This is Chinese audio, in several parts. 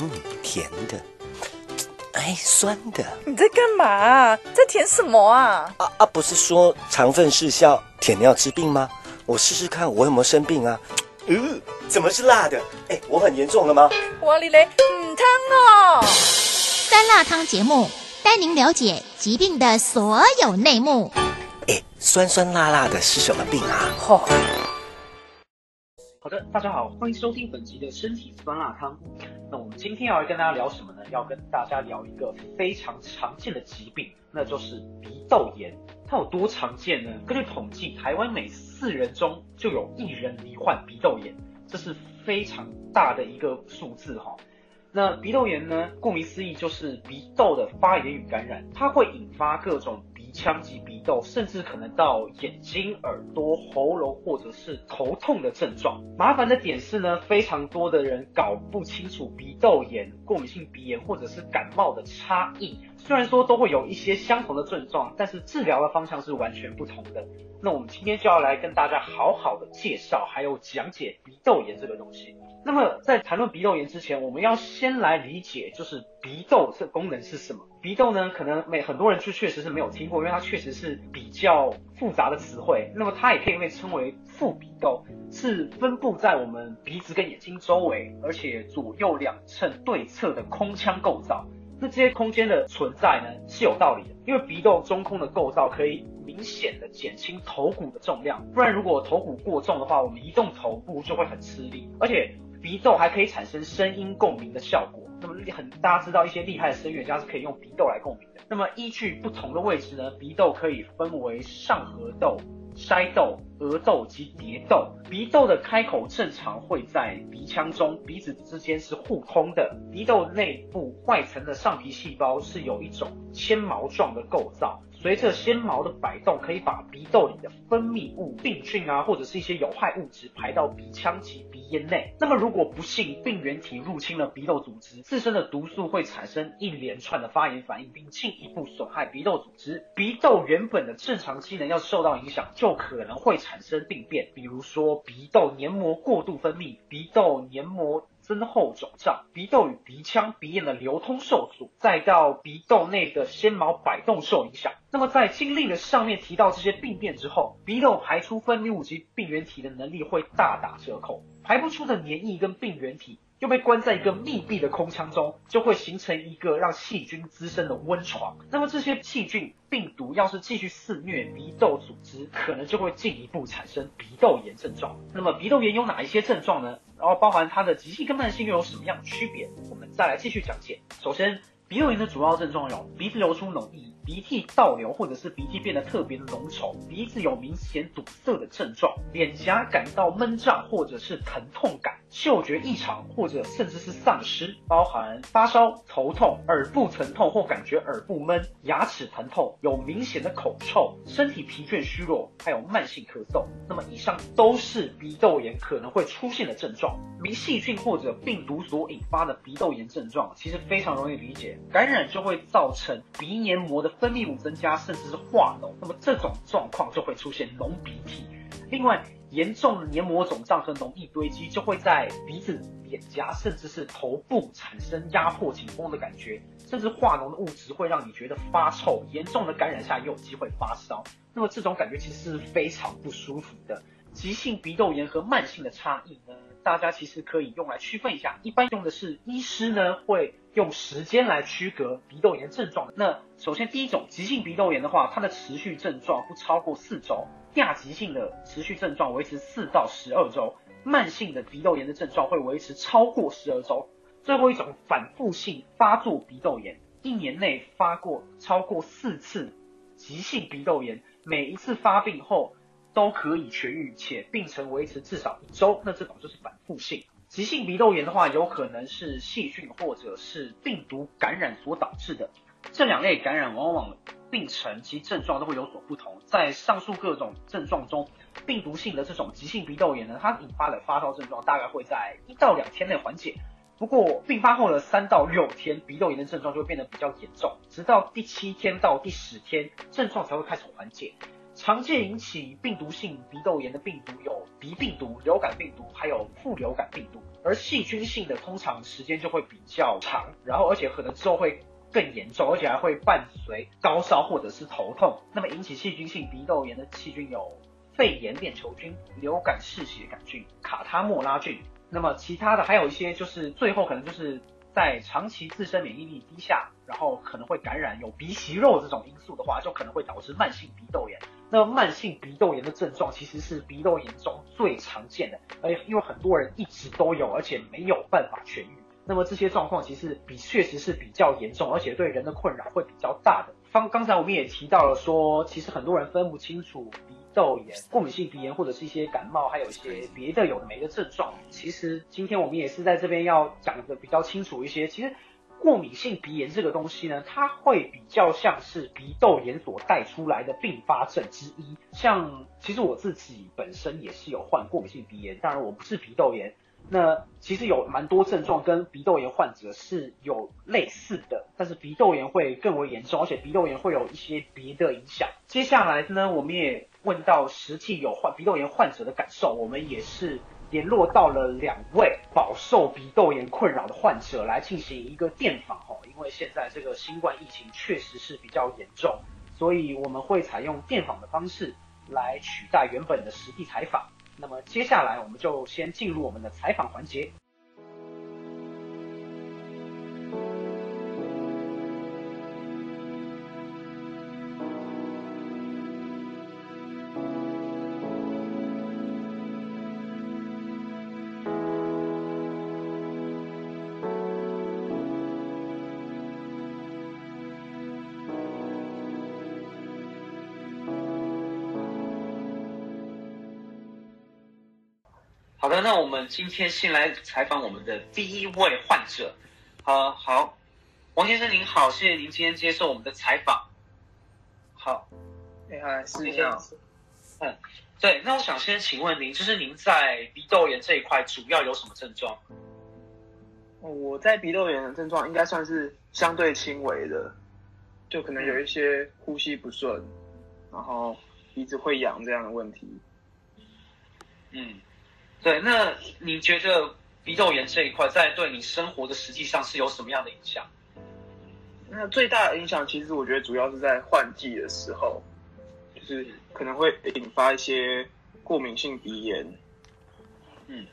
嗯，甜的，哎，酸的。你在干嘛？在舔什么啊？啊啊，不是说肠粪失效，舔尿治病吗？我试试看，我有没有生病啊？嗯，怎么是辣的？哎，我很严重了吗？哇哩嘞，嗯汤哦。酸辣汤节目带您了解疾病的所有内幕。哎，酸酸辣辣的是什么病啊？嚯、好的，大家好，欢迎收听本集的身体酸辣汤。那我们今天要来跟大家聊什么呢？要跟大家聊一个非常常见的疾病，那就是鼻窦炎。它有多常见呢？根据统计，台湾每四人中就有一人罹患鼻窦炎，这是非常大的一个数字哈。那鼻窦炎呢，顾名思义就是鼻窦的发炎与感染，它会引发各种鼻腔及鼻窦，甚至可能到眼睛、耳朵、喉咙或者是头痛的症状。麻烦的点是呢，非常多的人搞不清楚鼻窦炎、过敏性鼻炎或者是感冒的差异。虽然说都会有一些相同的症状，但是治疗的方向是完全不同的。那我们今天就要来跟大家好好的介绍，还有讲解鼻窦炎这个东西。那么在谈论鼻窦炎之前，我们要先来理解，就是鼻窦这功能是什么。鼻窦呢，可能每很多人就确实是没有听过，因为它确实是比较复杂的词汇。那么它也可以被称为副鼻窦，是分布在我们鼻子跟眼睛周围，而且左右两侧对侧的空腔构造。那这些空间的存在呢是有道理的，因为鼻窦中空的构造可以明显的减轻头骨的重量，不然如果头骨过重的话，我们移动头部就会很吃力，而且鼻窦还可以产生声音共鸣的效果。那么很大家知道一些厉害的声乐家是可以用鼻窦来共鸣的。那么依据不同的位置呢，鼻窦可以分为上颌窦、筛窦、额窦及蝶窦。鼻窦的开口正常会在鼻腔中，鼻子之间是互通的。鼻窦内部外层的上皮细胞是有一种纤毛状的构造。随着纤毛的摆动，可以把鼻窦里的分泌物、病菌啊，或者是一些有害物质排到鼻腔及鼻咽内。那么，如果不幸病原体入侵了鼻窦组织，自身的毒素会产生一连串的发炎反应，并进一步损害鼻窦组织。鼻窦原本的正常机能要受到影响，就可能会产生病变，比如说鼻窦黏膜过度分泌、鼻窦黏膜。增厚肿胀，鼻窦与鼻腔、鼻咽的流通受阻，再到鼻窦内的纤毛摆动受影响。那么在经历了上面提到这些病变之后，鼻窦排出分泌物及病原体的能力会大打折扣，排不出的黏液跟病原体又被关在一个密闭的空腔中，就会形成一个让细菌滋生的温床。那么这些细菌、病毒要是继续肆虐鼻窦组织，可能就会进一步产生鼻窦炎症状。那么鼻窦炎有哪一些症状呢？然后包含它的急性跟慢性又有什么样的区别？我们再来继续讲解。首先，鼻窦炎的主要症状有鼻子流出脓液、鼻涕倒流或者是鼻涕变得特别浓稠、鼻子有明显堵塞的症状、脸颊感到闷胀或者是疼痛感、嗅觉异常或者甚至是丧失，包含发烧、头痛、耳部疼痛或感觉耳部闷、牙齿疼痛、有明显的口臭、身体疲倦虚弱，还有慢性咳嗽。那么以上都是鼻窦炎可能会出现的症状。由细菌或者病毒所引发的鼻窦炎症状，其实非常容易理解，感染就会造成鼻黏膜的分泌物增加，甚至是化脓。那么这种状况就会出现脓鼻涕。另外，严重的黏膜肿胀和脓液堆积，就会在鼻子、脸颊甚至是头部产生压迫、紧绷的感觉，甚至化脓的物质会让你觉得发臭。严重的感染下，也有机会发烧。那么这种感觉其实是非常不舒服的。急性鼻窦炎和慢性的差异呢，大家其实可以用来区分一下。一般用的是医师呢会用时间来区隔鼻窦炎症状。那首先第一种急性鼻窦炎的话，它的持续症状不超过四周，亚急性的持续症状维持四到十二周，慢性的鼻窦炎的症状会维持超过十二周。最后一种反复性发作鼻窦炎，一年内发过超过四次急性鼻窦炎，每一次发病后。都可以痊愈，且病程维持至少一周，那这种就是反复性。急性鼻窦炎的话，有可能是细菌或者是病毒感染所导致的。这两类感染往往病程及症状都会有所不同。在上述各种症状中，病毒性的这种急性鼻窦炎呢，它引发的发烧症状大概会在一到两天内缓解。不过并发后的三到六天，鼻窦炎的症状就会变得比较严重，直到第七天到第十天，症状才会开始缓解。常见引起病毒性鼻窦炎的病毒有鼻病毒、流感病毒，还有副流感病毒。而细菌性的通常时间就会比较长，然后而且可能之后会更严重，而且还会伴随高烧或者是头痛。那么引起细菌性鼻窦炎的细菌有肺炎链球菌、流感嗜血杆菌、卡他莫拉菌。那么其他的还有一些就是最后可能就是在长期自身免疫力低下，然后可能会感染有鼻息肉这种因素的话，就可能会导致慢性鼻窦炎。那慢性鼻窦炎的症状其实是鼻窦炎中最常见的，而因为很多人一直都有，而且没有办法痊愈。那么这些状况其实比确实是比较严重，而且对人的困扰会比较大的。方刚才我们也提到了说，其实很多人分不清楚鼻窦炎、过敏性鼻炎或者是一些感冒，还有一些别的有的没的症状。其实今天我们也是在这边要讲的比较清楚一些。其实过敏性鼻炎这个东西呢，它会比较像是鼻窦炎所带出来的并发症之一。像其实我自己本身也是有患过敏性鼻炎，当然我不是鼻窦炎。那其实有蛮多症状跟鼻窦炎患者是有类似的，但是鼻窦炎会更为严重，而且鼻窦炎会有一些别的影响。接下来呢，我们也问到实际有患鼻窦炎患者的感受，我们也是联络到了两位饱受鼻窦炎困扰的患者来进行一个电访哦，因为现在这个新冠疫情确实是比较严重，所以我们会采用电访的方式来取代原本的实地采访。那么接下来我们就先进入我们的采访环节。好的，那我们今天先来采访我们的第一位患者。好，好，王先生您好，谢谢您今天接受我们的采访。好，哎嗨，是你这样好。嗯，对，那我想先请问您，就是您在鼻窦炎这一块主要有什么症状？哦我在鼻窦炎的症状应该算是相对轻微的，就可能有一些呼吸不顺，然后鼻子会痒这样的问题。嗯，对，那你觉得鼻窦炎这一块在对你生活的实际上是有什么样的影响？那最大的影响其实我觉得主要是在换季的时候，就是可能会引发一些过敏性鼻炎，嗯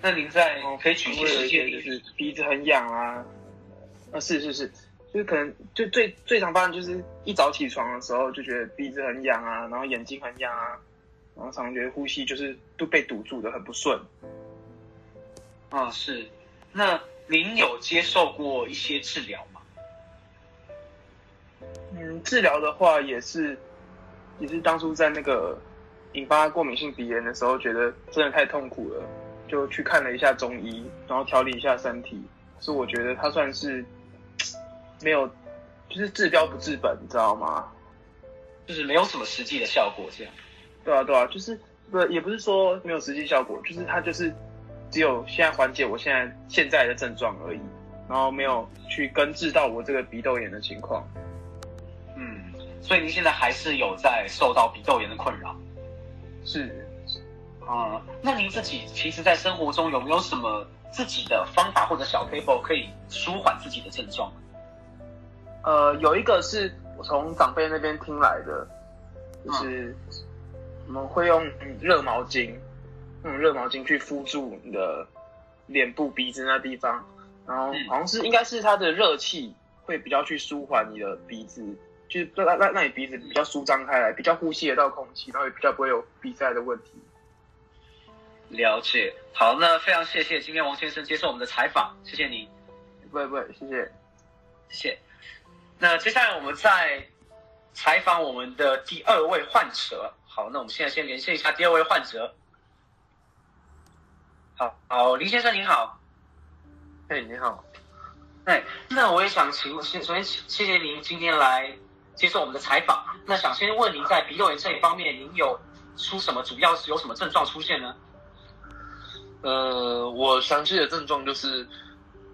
那您在可以举一？些就是鼻子很痒啊，啊是是是，就是可能就最最常发生就是一早起床的时候就觉得鼻子很痒啊，然后眼睛很痒啊，然后常常觉得呼吸就是都被堵住的很不顺。啊，是。那您有接受过一些治疗吗？嗯，治疗的话也是，也是当初在那个引发过敏性鼻炎的时候，觉得真的太痛苦了，就去看了一下中医，然后调理一下身体。所以我觉得它算是没有，就是治标不治本，你知道吗？就是没有什么实际的效果，这样。对啊，对啊，就是不也不是说没有实际效果，就是它就是只有现在缓解我现在现在的症状而已，然后没有去根治到我这个鼻窦炎的情况。嗯，所以您现在还是有在受到鼻窦炎的困扰是，啊、那您自己其实，在生活中有没有什么自己的方法或者小 paper 可以舒缓自己的症状？呃，有一个是我从长辈那边听来的，就是我们会用嗯热毛巾，用热毛巾去敷住你的脸部、鼻子那地方，然后嗯好像是应该是它的热气会比较去舒缓你的鼻子，就是让让让你鼻子比较舒张开来，比较呼吸得到空气，然后也比较不会有鼻塞的问题。了解。好，那非常谢谢今天王先生接受我们的采访，谢谢你，不会不会，谢谢。谢谢。那接下来我们再采访我们的第二位患者。好，那我们现在先连线一下第二位患者。好，好，林先生您好。哎，你好。哎，那我也想请问，先首先谢谢您今天来接受我们的采访。那想先问您在鼻窦炎这一方面，您有出什么主要是有什么症状出现呢？呃，我详细的症状就是，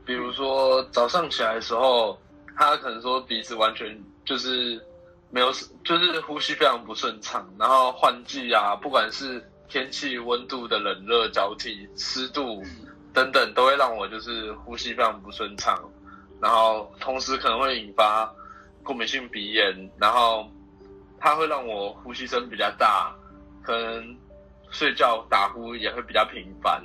比如说早上起来的时候，他可能说鼻子完全就是没有，就是呼吸非常不顺畅，然后换季啊，不管是天气温度的冷热交替、湿度等等，都会让我就是呼吸非常不顺畅，然后同时可能会引发过敏性鼻炎，然后它会让我呼吸声比较大，可能睡觉打呼也会比较频繁。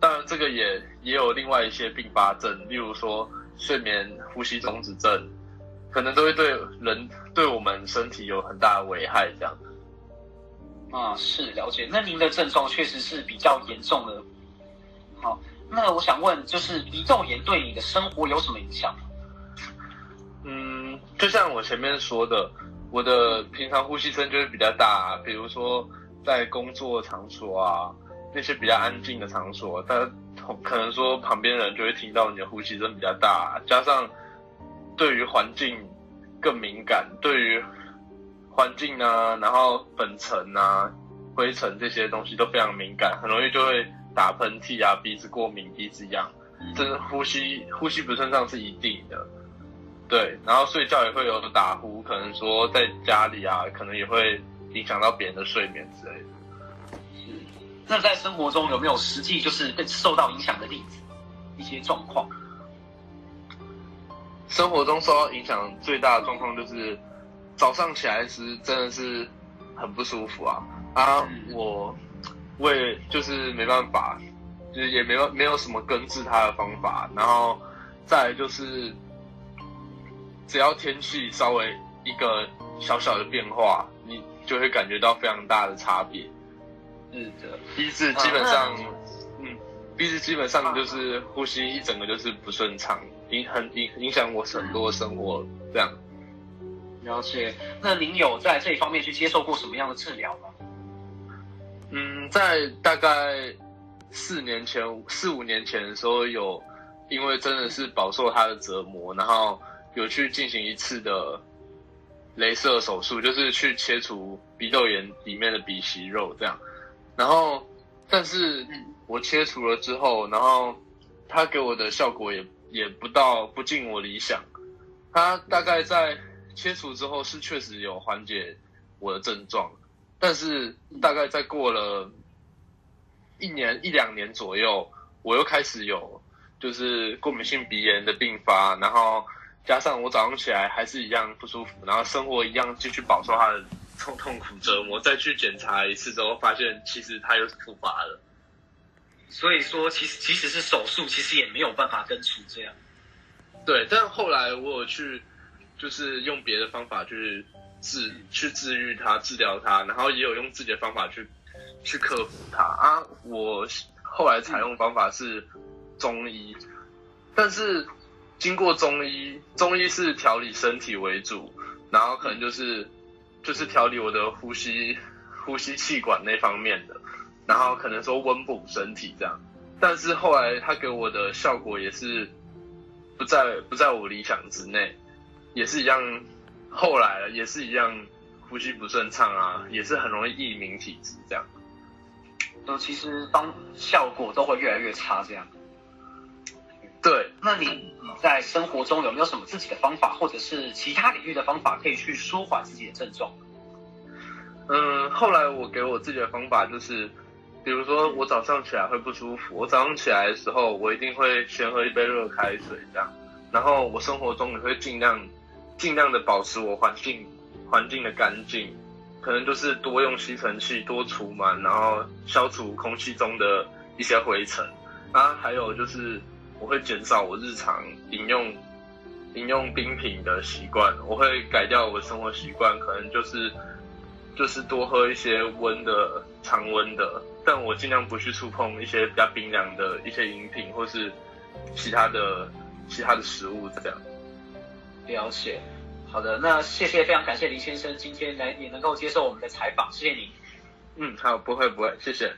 当然，这个也也有另外一些并发症，例如说睡眠呼吸中止症，可能都会对人对我们身体有很大的危害。这样，啊，是了解。那您的症状确实是比较严重的。好，那我想问，就是鼻窦炎对你的生活有什么影响？嗯，就像我前面说的，我的平常呼吸声就会比较大，比如说在工作场所啊。那些比较安静的场所，他可能说旁边人就会听到你的呼吸声比较大，加上对于环境更敏感，对于环境啊，然后粉尘啊、灰尘这些东西都非常敏感，很容易就会打喷嚏啊、鼻子过敏、鼻子痒，这呼吸呼吸不顺畅是一定的。对，然后睡觉也会有打呼，可能说在家里啊，可能也会影响到别人的睡眠之类的。那在生活中有没有实际就是被受到影响的例子？一些状况？生活中受到影响最大的状况就是早上起来时真的是很不舒服啊啊！我为就是没办法，就是也没有没有什么根治它的方法。然后再就是只要天气稍微一个小小的变化，你就会感觉到非常大的差别。是的，鼻子基本上，嗯，鼻子基本上就是呼吸一整个就是不顺畅，影很影影响我很多生活这样。了解。那您有在这一方面去接受过什么样的治疗吗？嗯，在大概四年前、四五年前的时候，有因为真的是饱受它的折磨，然后有去进行一次的镭射手术，就是去切除鼻窦炎里面的鼻息肉这样。然后，但是我切除了之后，然后他给我的效果也也不到不尽我理想。他大概在切除之后是确实有缓解我的症状，但是大概在过了一年一两年左右，我又开始有就是过敏性鼻炎的并发，然后加上我早上起来还是一样不舒服，然后生活一样继续饱受他的。痛痛苦折磨，再去检查一次之后，发现其实它又是复发了。所以说，其实即使是手术，其实也没有办法根除这样。对，但后来我有去，就是用别的方法去治，去治愈它，治疗它，然后也有用自己的方法去去克服它啊。我后来采用方法是中医，但是经过中医，中医是调理身体为主，然后可能就是。就是调理我的呼吸、呼吸气管那方面的，然后可能说温补身体这样，但是后来他给我的效果也是不在不在我理想之内，也是一样，后来也是一样，呼吸不顺畅啊，也是很容易易敏体质这样，都其实帮效果都会越来越差这样。对，那你在生活中有没有什么自己的方法，或者是其他领域的方法，可以去舒缓自己的症状？嗯，后来我给我自己的方法就是，比如说我早上起来会不舒服，我早上起来的时候，我一定会先喝一杯热开水这样，然后我生活中也会尽量尽量的保持我环境环境的干净，可能就是多用吸尘器，多除螨，然后消除空气中的一些灰尘啊，还有就是。我会减少我日常饮用饮用冰品的习惯，我会改掉我生活习惯，可能就是就是多喝一些温的常温的，但我尽量不去触碰一些比较冰凉的一些饮品或是其他的其他的食物这样。了解，好的，那谢谢，非常感谢林先生今天来也能够接受我们的采访，谢谢你。嗯，好，不会不会，谢谢。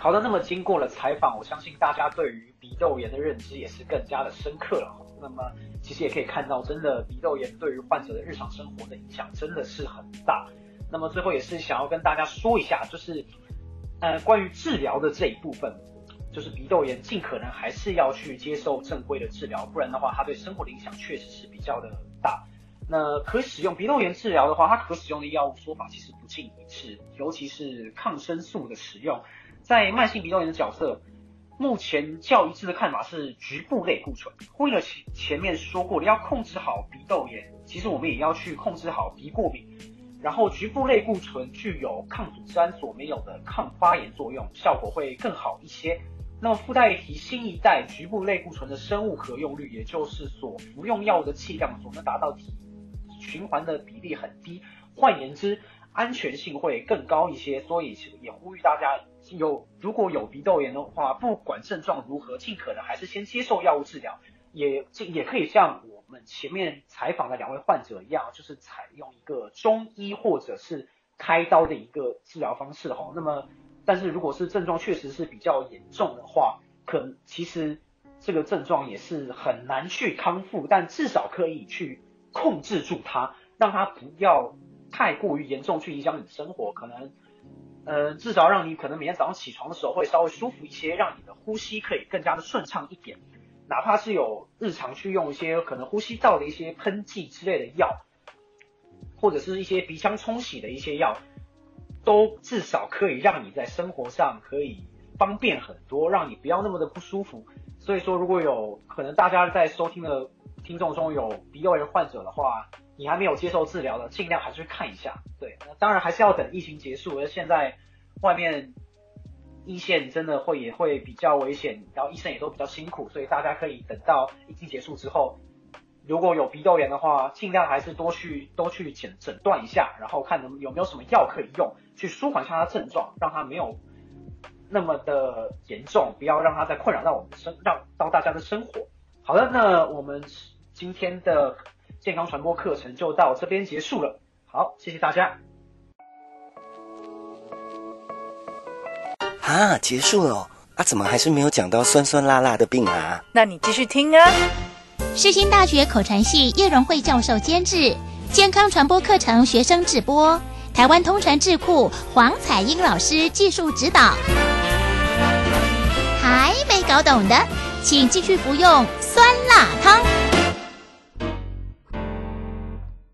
好的，那么经过了采访，我相信大家对于鼻窦炎的认知也是更加的深刻了。那么其实也可以看到，真的鼻窦炎对于患者的日常生活的影响真的是很大。那么最后也是想要跟大家说一下，就是呃关于治疗的这一部分，就是鼻窦炎尽可能还是要去接受正规的治疗，不然的话它对生活的影响确实是比较的大。那可使用鼻窦炎治疗的话，它可使用的药物说法其实不尽一致，尤其是抗生素的使用，在慢性鼻窦炎的角色。目前较一致的看法是局部类固醇。呼应了前前面说过的，要控制好鼻窦炎，其实我们也要去控制好鼻过敏。然后局部类固醇具有抗组织胺所没有的抗发炎作用，效果会更好一些。那么附带一提，新一代局部类固醇的生物可用率，也就是所服用药物的剂量所能达到体循环的比例很低，换言之，安全性会更高一些。所以也呼吁大家。有如果有鼻窦炎的话，不管症状如何，尽可能还是先接受药物治疗，也这也可以像我们前面采访的两位患者一样，就是采用一个中医或者是开刀的一个治疗方式哈。那么，但是如果是症状确实是比较严重的话，可其实这个症状也是很难去康复，但至少可以去控制住它，让它不要太过于严重，去影响你的生活，可能。呃，至少让你可能每天早上起床的时候会稍微舒服一些，让你的呼吸可以更加的顺畅一点。哪怕是有日常去用一些可能呼吸道的一些喷剂之类的药，或者是一些鼻腔冲洗的一些药，都至少可以让你在生活上可以方便很多，让你不要那么的不舒服。所以说，如果有可能大家在收听的听众中有鼻窦炎患者的话，你还没有接受治疗的，尽量还是去看一下。对，那当然还是要等疫情结束。而现在外面一线真的会也会比较危险，然后医生也都比较辛苦，所以大家可以等到疫情结束之后，如果有鼻窦炎的话，尽量还是多去多去诊诊断一下，然后看能有没有什么药可以用，去舒缓一下他症状，让他没有那么的严重，不要让他再困扰到我们生，让到大家的生活。好的，那我们今天的。健康传播课程就到这边结束了，好，谢谢大家。啊，结束了啊？怎么还是没有讲到酸酸辣辣的病啊？那你继续听啊。世新大学口传系叶荣惠教授监制，健康传播课程学生直播，台湾通传智库黄彩英老师技术指导。还没搞懂的，请继续服用酸辣汤。